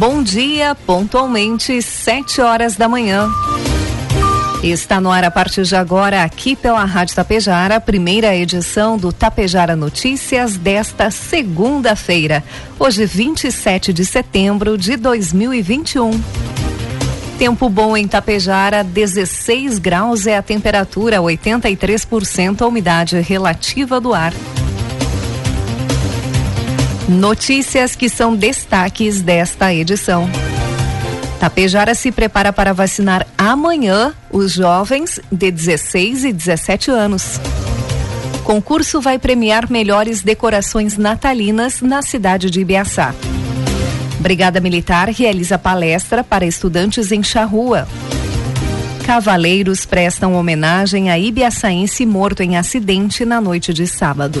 Bom dia, pontualmente, 7 horas da manhã. Está no ar a partir de agora, aqui pela Rádio Tapejara, a primeira edição do Tapejara Notícias desta segunda-feira, hoje 27 de setembro de 2021. Tempo bom em Tapejara, 16 graus é a temperatura, 83% a umidade relativa do ar. Notícias que são destaques desta edição. Tapejara se prepara para vacinar amanhã os jovens de 16 e 17 anos. Concurso vai premiar melhores decorações natalinas na cidade de Ibiaçá. Brigada Militar realiza palestra para estudantes em Charrua. Cavaleiros prestam homenagem a ibiaçaense morto em acidente na noite de sábado.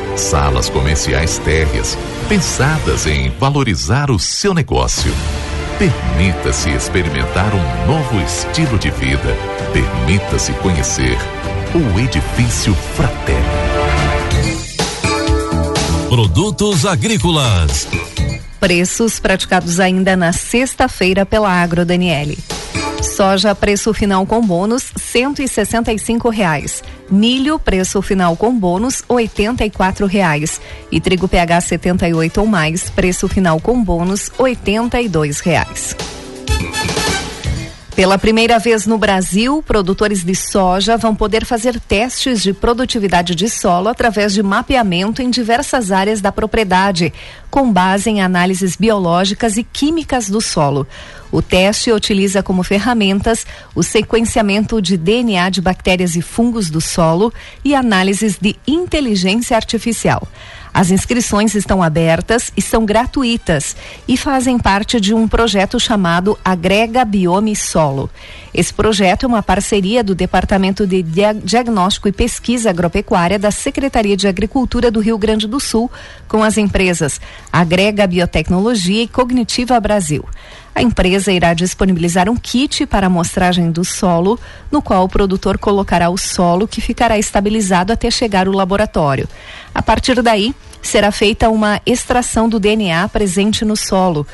Salas comerciais térreas, pensadas em valorizar o seu negócio. Permita-se experimentar um novo estilo de vida. Permita-se conhecer o Edifício Fraterno. Produtos agrícolas. Preços praticados ainda na sexta-feira pela Agro Daniele. Soja preço final com bônus cento e sessenta e cinco reais. Milho preço final com bônus oitenta e quatro reais. E trigo PH 78 ou mais preço final com bônus oitenta e dois reais. Pela primeira vez no Brasil, produtores de soja vão poder fazer testes de produtividade de solo através de mapeamento em diversas áreas da propriedade, com base em análises biológicas e químicas do solo. O teste utiliza como ferramentas o sequenciamento de DNA de bactérias e fungos do solo e análises de inteligência artificial. As inscrições estão abertas e são gratuitas e fazem parte de um projeto chamado Agrega Biome Solo. Esse projeto é uma parceria do Departamento de Diagnóstico e Pesquisa Agropecuária da Secretaria de Agricultura do Rio Grande do Sul com as empresas Agrega Biotecnologia e Cognitiva Brasil. A empresa irá disponibilizar um kit para amostragem do solo, no qual o produtor colocará o solo que ficará estabilizado até chegar ao laboratório. A partir daí, será feita uma extração do DNA presente no solo,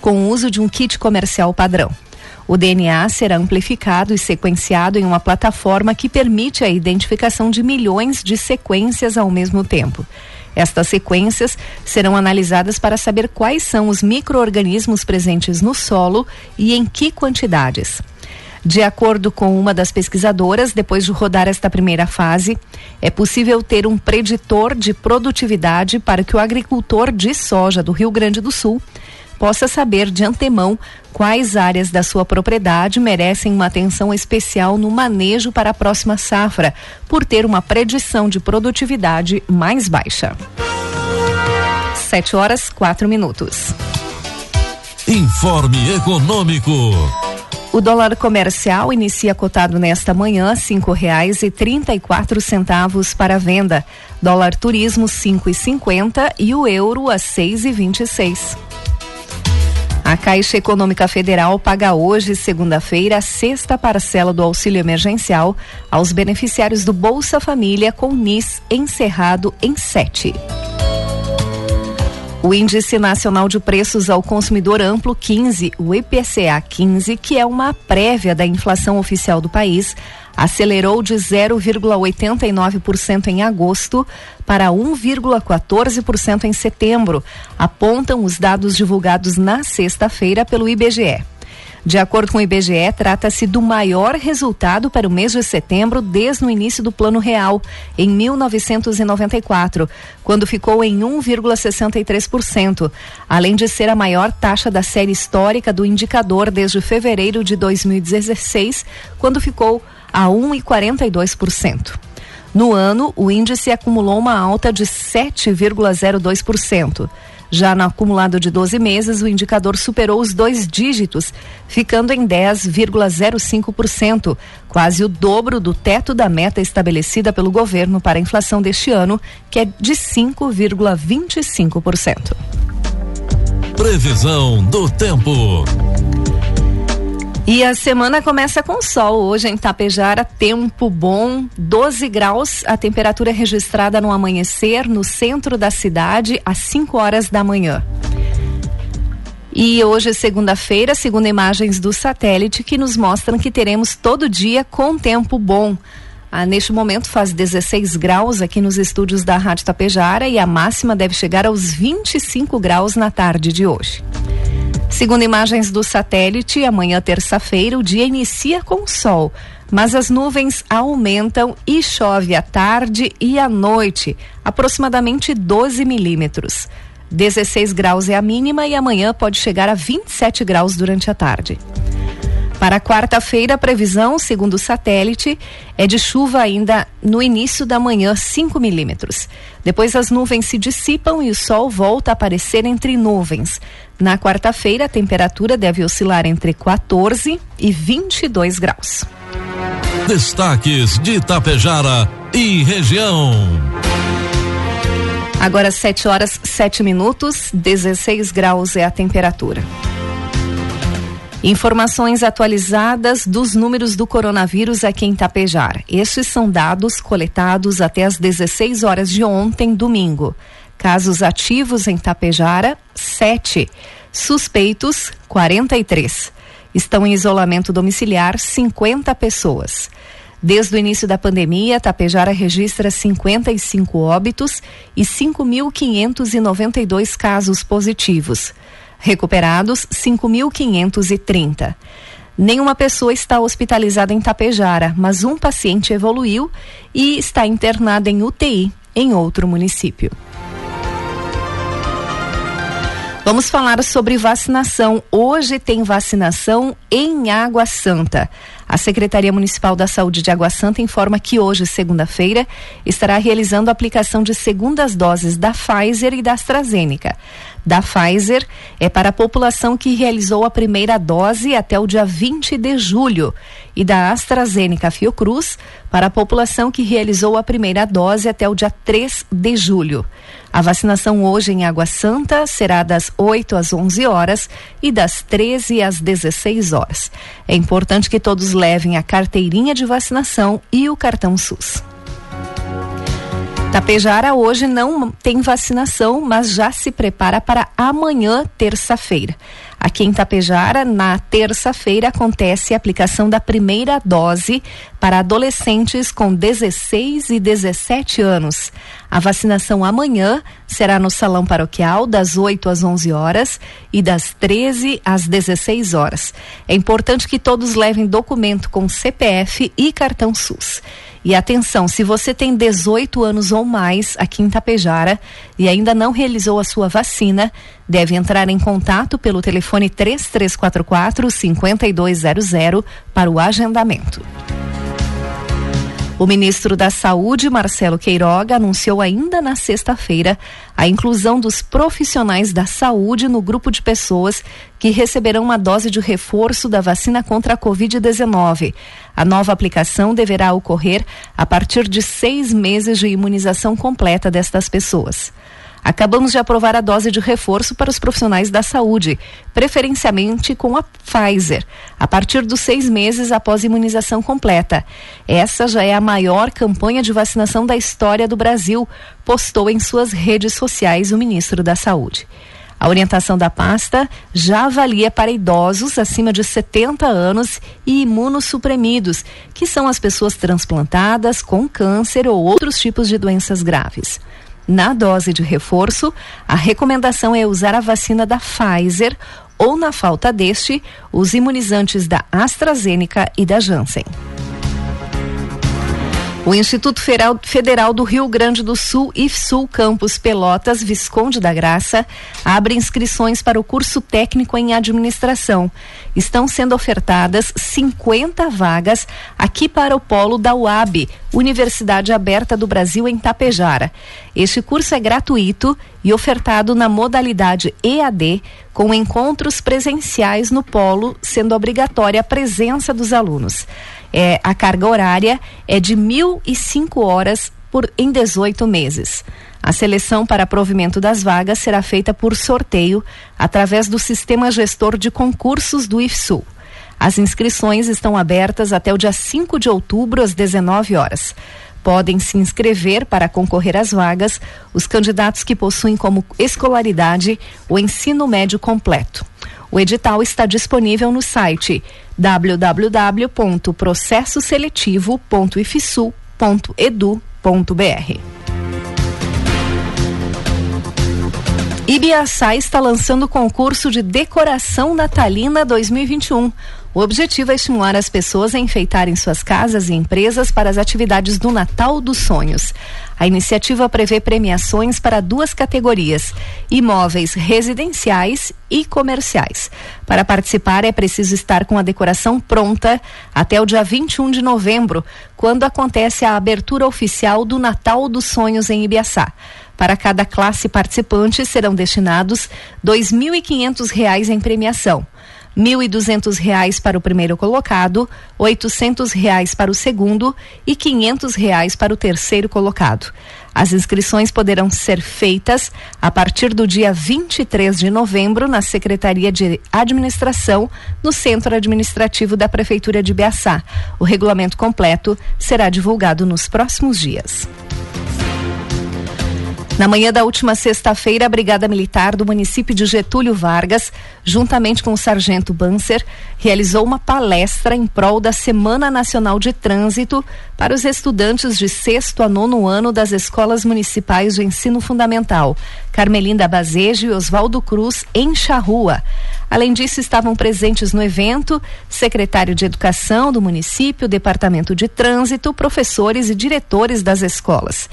com o uso de um kit comercial padrão. O DNA será amplificado e sequenciado em uma plataforma que permite a identificação de milhões de sequências ao mesmo tempo. Estas sequências serão analisadas para saber quais são os micro-organismos presentes no solo e em que quantidades. De acordo com uma das pesquisadoras, depois de rodar esta primeira fase, é possível ter um preditor de produtividade para que o agricultor de soja do Rio Grande do Sul possa saber de antemão quais áreas da sua propriedade merecem uma atenção especial no manejo para a próxima safra, por ter uma predição de produtividade mais baixa. 7 horas, 4 minutos. Informe Econômico. O dólar comercial inicia cotado nesta manhã cinco reais e trinta e quatro centavos para venda. Dólar turismo cinco e cinquenta e o euro a seis e vinte e seis. A Caixa Econômica Federal paga hoje, segunda-feira, a sexta parcela do auxílio emergencial aos beneficiários do Bolsa Família com NIS encerrado em sete. O Índice Nacional de Preços ao Consumidor Amplo 15, o IPCA 15, que é uma prévia da inflação oficial do país, acelerou de 0,89% em agosto para 1,14% em setembro, apontam os dados divulgados na sexta-feira pelo IBGE. De acordo com o IBGE, trata-se do maior resultado para o mês de setembro desde o início do Plano Real, em 1994, quando ficou em 1,63%, além de ser a maior taxa da série histórica do indicador desde fevereiro de 2016, quando ficou a 1,42%. No ano, o índice acumulou uma alta de 7,02%. Já no acumulado de 12 meses, o indicador superou os dois dígitos, ficando em 10,05%, quase o dobro do teto da meta estabelecida pelo governo para a inflação deste ano, que é de 5,25%. Previsão do tempo. E a semana começa com sol. Hoje em Tapejara, tempo bom, 12 graus, a temperatura é registrada no amanhecer no centro da cidade às 5 horas da manhã. E hoje, segunda-feira, segundo imagens do satélite que nos mostram que teremos todo dia com tempo bom. Ah, neste momento faz 16 graus aqui nos estúdios da Rádio Tapejara e a máxima deve chegar aos 25 graus na tarde de hoje. Segundo imagens do satélite, amanhã terça-feira o dia inicia com sol, mas as nuvens aumentam e chove à tarde e à noite, aproximadamente 12 milímetros. 16 graus é a mínima e amanhã pode chegar a 27 graus durante a tarde. Para quarta-feira, a previsão, segundo o satélite, é de chuva ainda no início da manhã, 5 milímetros. Depois as nuvens se dissipam e o sol volta a aparecer entre nuvens. Na quarta-feira, a temperatura deve oscilar entre 14 e 22 graus. Destaques de Itapejara e região. Agora 7 horas 7 minutos, 16 graus é a temperatura. Informações atualizadas dos números do coronavírus aqui em Tapejar. Estes são dados coletados até as 16 horas de ontem, domingo. Casos ativos em Tapejara, 7. Suspeitos, 43. Estão em isolamento domiciliar 50 pessoas. Desde o início da pandemia, Tapejara registra 55 óbitos e 5.592 casos positivos. Recuperados 5.530. Nenhuma pessoa está hospitalizada em Tapejara, mas um paciente evoluiu e está internado em UTI em outro município. Vamos falar sobre vacinação. Hoje tem vacinação em Água Santa. A Secretaria Municipal da Saúde de Água Santa informa que hoje, segunda-feira, estará realizando a aplicação de segundas doses da Pfizer e da AstraZeneca. Da Pfizer é para a população que realizou a primeira dose até o dia 20 de julho e da AstraZeneca Fiocruz para a população que realizou a primeira dose até o dia 3 de julho. A vacinação hoje em Água Santa será das 8 às 11 horas e das 13 às 16 horas. É importante que todos levem a carteirinha de vacinação e o cartão SUS. Tapejara hoje não tem vacinação, mas já se prepara para amanhã, terça-feira. Aqui em Tapejara, na terça-feira, acontece a aplicação da primeira dose para adolescentes com 16 e 17 anos. A vacinação amanhã será no Salão Paroquial, das 8 às 11 horas e das 13 às 16 horas. É importante que todos levem documento com CPF e cartão SUS. E atenção, se você tem 18 anos ou mais aqui em Tapejara e ainda não realizou a sua vacina, deve entrar em contato pelo telefone 3344 5200 para o agendamento. O ministro da Saúde, Marcelo Queiroga, anunciou ainda na sexta-feira a inclusão dos profissionais da saúde no grupo de pessoas que receberão uma dose de reforço da vacina contra a Covid-19. A nova aplicação deverá ocorrer a partir de seis meses de imunização completa destas pessoas. Acabamos de aprovar a dose de reforço para os profissionais da saúde, preferencialmente com a Pfizer, a partir dos seis meses após imunização completa. Essa já é a maior campanha de vacinação da história do Brasil, postou em suas redes sociais o ministro da Saúde. A orientação da pasta já avalia para idosos acima de 70 anos e imunossuprimidos, que são as pessoas transplantadas com câncer ou outros tipos de doenças graves. Na dose de reforço, a recomendação é usar a vacina da Pfizer ou, na falta deste, os imunizantes da AstraZeneca e da Janssen. O Instituto Federal do Rio Grande do Sul, IFSUL Campus Pelotas, Visconde da Graça, abre inscrições para o curso técnico em administração. Estão sendo ofertadas 50 vagas aqui para o polo da UAB, Universidade Aberta do Brasil em Tapejara. Este curso é gratuito e ofertado na modalidade EAD, com encontros presenciais no polo, sendo obrigatória a presença dos alunos. É, a carga horária é de mil e cinco horas por, em 18 meses. A seleção para provimento das vagas será feita por sorteio através do sistema gestor de concursos do IFSU. As inscrições estão abertas até o dia 5 de outubro, às 19 horas. Podem se inscrever para concorrer às vagas os candidatos que possuem como escolaridade o ensino médio completo. O edital está disponível no site www.processoseletivo.ifsul.edu.br. Ibiaçá está lançando o concurso de decoração natalina 2021. O objetivo é estimular as pessoas a enfeitarem suas casas e empresas para as atividades do Natal dos Sonhos. A iniciativa prevê premiações para duas categorias: imóveis residenciais e comerciais. Para participar, é preciso estar com a decoração pronta até o dia 21 de novembro, quando acontece a abertura oficial do Natal dos Sonhos em Ibiaçá. Para cada classe participante serão destinados R$ 2.500 em premiação. R$ 1.200 para o primeiro colocado, 800 reais para o segundo e 500 reais para o terceiro colocado. As inscrições poderão ser feitas a partir do dia 23 de novembro na Secretaria de Administração, no Centro Administrativo da Prefeitura de Beaçá. O regulamento completo será divulgado nos próximos dias. Na manhã da última sexta-feira, a Brigada Militar do município de Getúlio Vargas, juntamente com o Sargento Banser, realizou uma palestra em prol da Semana Nacional de Trânsito para os estudantes de sexto a nono ano das escolas municipais de ensino fundamental, Carmelinda Bazejo e Oswaldo Cruz, em Charrua. Além disso, estavam presentes no evento secretário de Educação do município, Departamento de Trânsito, professores e diretores das escolas.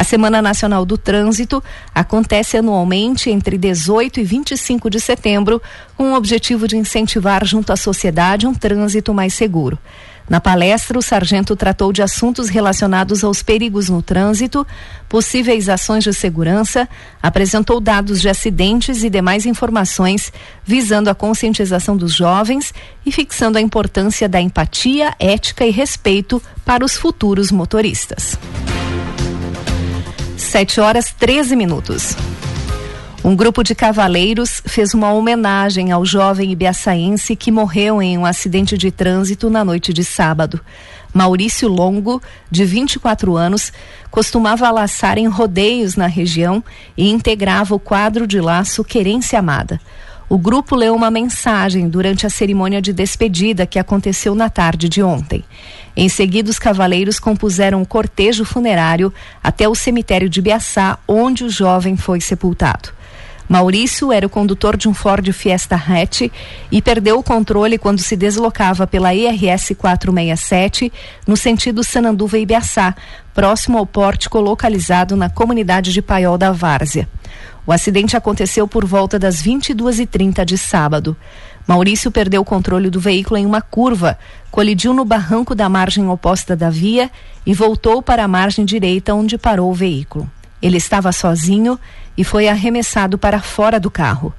A Semana Nacional do Trânsito acontece anualmente entre 18 e 25 de setembro, com o objetivo de incentivar junto à sociedade um trânsito mais seguro. Na palestra, o sargento tratou de assuntos relacionados aos perigos no trânsito, possíveis ações de segurança, apresentou dados de acidentes e demais informações visando a conscientização dos jovens e fixando a importância da empatia, ética e respeito para os futuros motoristas. 7 horas 13 minutos. Um grupo de cavaleiros fez uma homenagem ao jovem ibiaçaense que morreu em um acidente de trânsito na noite de sábado. Maurício Longo, de 24 anos, costumava laçar em rodeios na região e integrava o quadro de laço Querência Amada. O grupo leu uma mensagem durante a cerimônia de despedida que aconteceu na tarde de ontem. Em seguida, os cavaleiros compuseram um cortejo funerário até o cemitério de Biaçá, onde o jovem foi sepultado. Maurício era o condutor de um Ford Fiesta Hatch e perdeu o controle quando se deslocava pela IRS 467 no sentido Sananduva e Biaçá, próximo ao pórtico localizado na comunidade de Paiol da Várzea. O acidente aconteceu por volta das 22h30 de sábado. Maurício perdeu o controle do veículo em uma curva, colidiu no barranco da margem oposta da via e voltou para a margem direita onde parou o veículo. Ele estava sozinho e foi arremessado para fora do carro.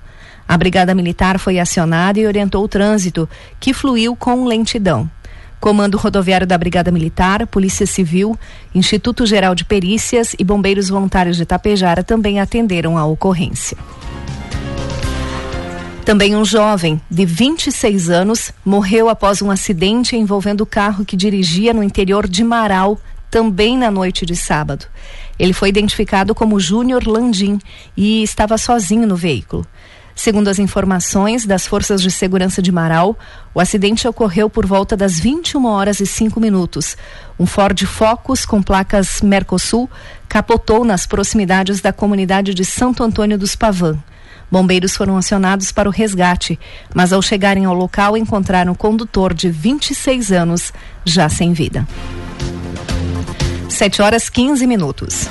A Brigada Militar foi acionada e orientou o trânsito, que fluiu com lentidão. Comando Rodoviário da Brigada Militar, Polícia Civil, Instituto Geral de Perícias e Bombeiros Voluntários de Tapejara também atenderam a ocorrência. Também um jovem de 26 anos morreu após um acidente envolvendo o carro que dirigia no interior de Marau, também na noite de sábado. Ele foi identificado como Júnior Landim e estava sozinho no veículo. Segundo as informações das forças de segurança de Marau, o acidente ocorreu por volta das 21 horas e 5 minutos. Um Ford Focus com placas Mercosul capotou nas proximidades da comunidade de Santo Antônio dos Pavan. Bombeiros foram acionados para o resgate, mas ao chegarem ao local encontraram o condutor de 26 anos já sem vida. 7 horas 15 minutos.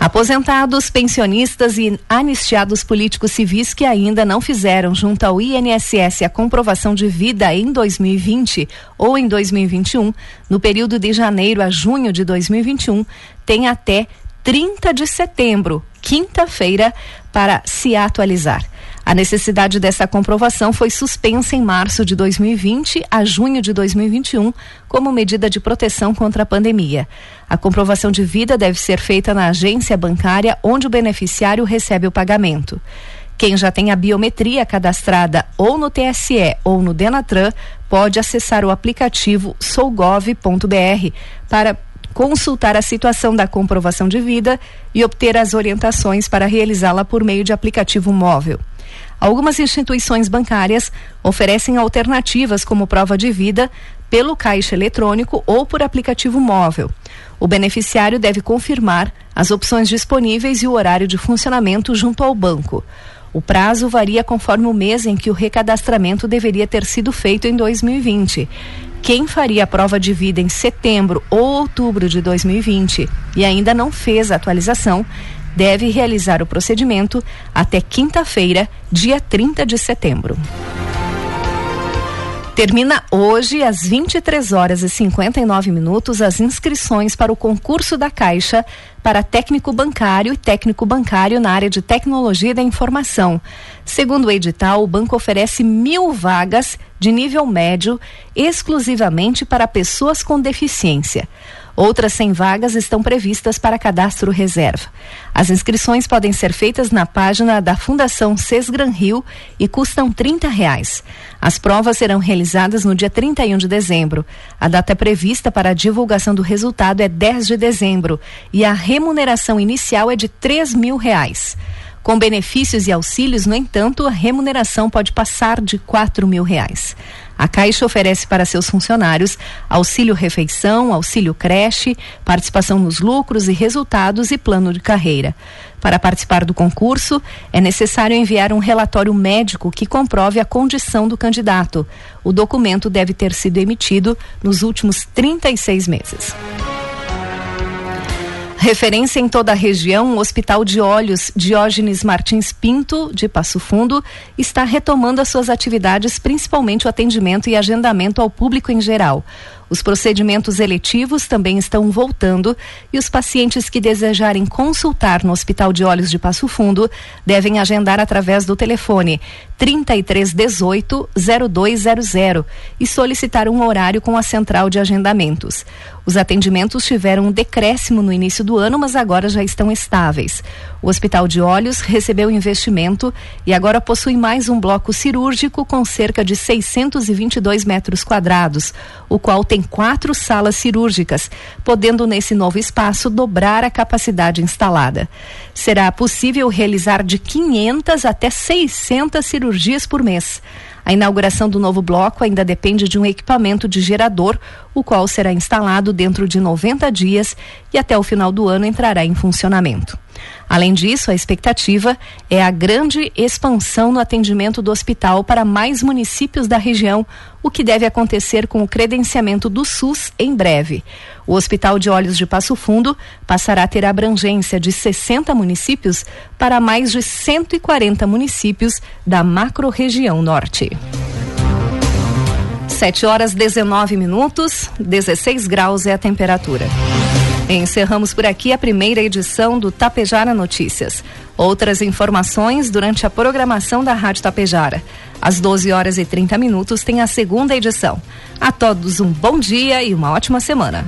Aposentados, pensionistas e anistiados políticos civis que ainda não fizeram junto ao INSS a comprovação de vida em 2020 ou em 2021, no período de janeiro a junho de 2021, têm até 30 de setembro, quinta-feira, para se atualizar. A necessidade dessa comprovação foi suspensa em março de 2020 a junho de 2021 como medida de proteção contra a pandemia. A comprovação de vida deve ser feita na agência bancária onde o beneficiário recebe o pagamento. Quem já tem a biometria cadastrada ou no TSE ou no Denatran pode acessar o aplicativo sougov.br para consultar a situação da comprovação de vida e obter as orientações para realizá-la por meio de aplicativo móvel. Algumas instituições bancárias oferecem alternativas como prova de vida pelo caixa eletrônico ou por aplicativo móvel. O beneficiário deve confirmar as opções disponíveis e o horário de funcionamento junto ao banco. O prazo varia conforme o mês em que o recadastramento deveria ter sido feito em 2020. Quem faria a prova de vida em setembro ou outubro de 2020 e ainda não fez a atualização, deve realizar o procedimento até quinta-feira, dia 30 de setembro. Termina hoje, às 23 horas e 59 minutos, as inscrições para o concurso da Caixa para técnico bancário e técnico bancário na área de tecnologia da informação. Segundo o edital, o banco oferece mil vagas de nível médio exclusivamente para pessoas com deficiência. Outras 100 vagas estão previstas para cadastro reserva. As inscrições podem ser feitas na página da Fundação Sesgran Rio e custam 30 reais. As provas serão realizadas no dia 31 de dezembro. A data prevista para a divulgação do resultado é 10 de dezembro e a remuneração inicial é de 3 mil reais. Com benefícios e auxílios, no entanto, a remuneração pode passar de quatro mil reais. A Caixa oferece para seus funcionários auxílio refeição, auxílio creche, participação nos lucros e resultados e plano de carreira. Para participar do concurso, é necessário enviar um relatório médico que comprove a condição do candidato. O documento deve ter sido emitido nos últimos 36 meses. Referência em toda a região, o Hospital de Olhos Diógenes Martins Pinto, de Passo Fundo, está retomando as suas atividades, principalmente o atendimento e agendamento ao público em geral. Os procedimentos eletivos também estão voltando e os pacientes que desejarem consultar no Hospital de Olhos de Passo Fundo devem agendar através do telefone 3318 0200 e solicitar um horário com a central de agendamentos. Os atendimentos tiveram um decréscimo no início do ano, mas agora já estão estáveis. O Hospital de Olhos recebeu investimento e agora possui mais um bloco cirúrgico com cerca de 622 metros quadrados, o qual quatro salas cirúrgicas, podendo nesse novo espaço dobrar a capacidade instalada. Será possível realizar de 500 até 600 cirurgias por mês. A inauguração do novo bloco ainda depende de um equipamento de gerador, o qual será instalado dentro de 90 dias e até o final do ano entrará em funcionamento. Além disso, a expectativa é a grande expansão no atendimento do hospital para mais municípios da região, o que deve acontecer com o credenciamento do SUS em breve. O Hospital de Olhos de Passo Fundo passará a ter abrangência de 60 municípios para mais de 140 municípios da macro-região norte. 7 horas 19 minutos, 16 graus é a temperatura. Encerramos por aqui a primeira edição do Tapejara Notícias. Outras informações durante a programação da Rádio Tapejara. Às 12 horas e 30 minutos tem a segunda edição. A todos um bom dia e uma ótima semana.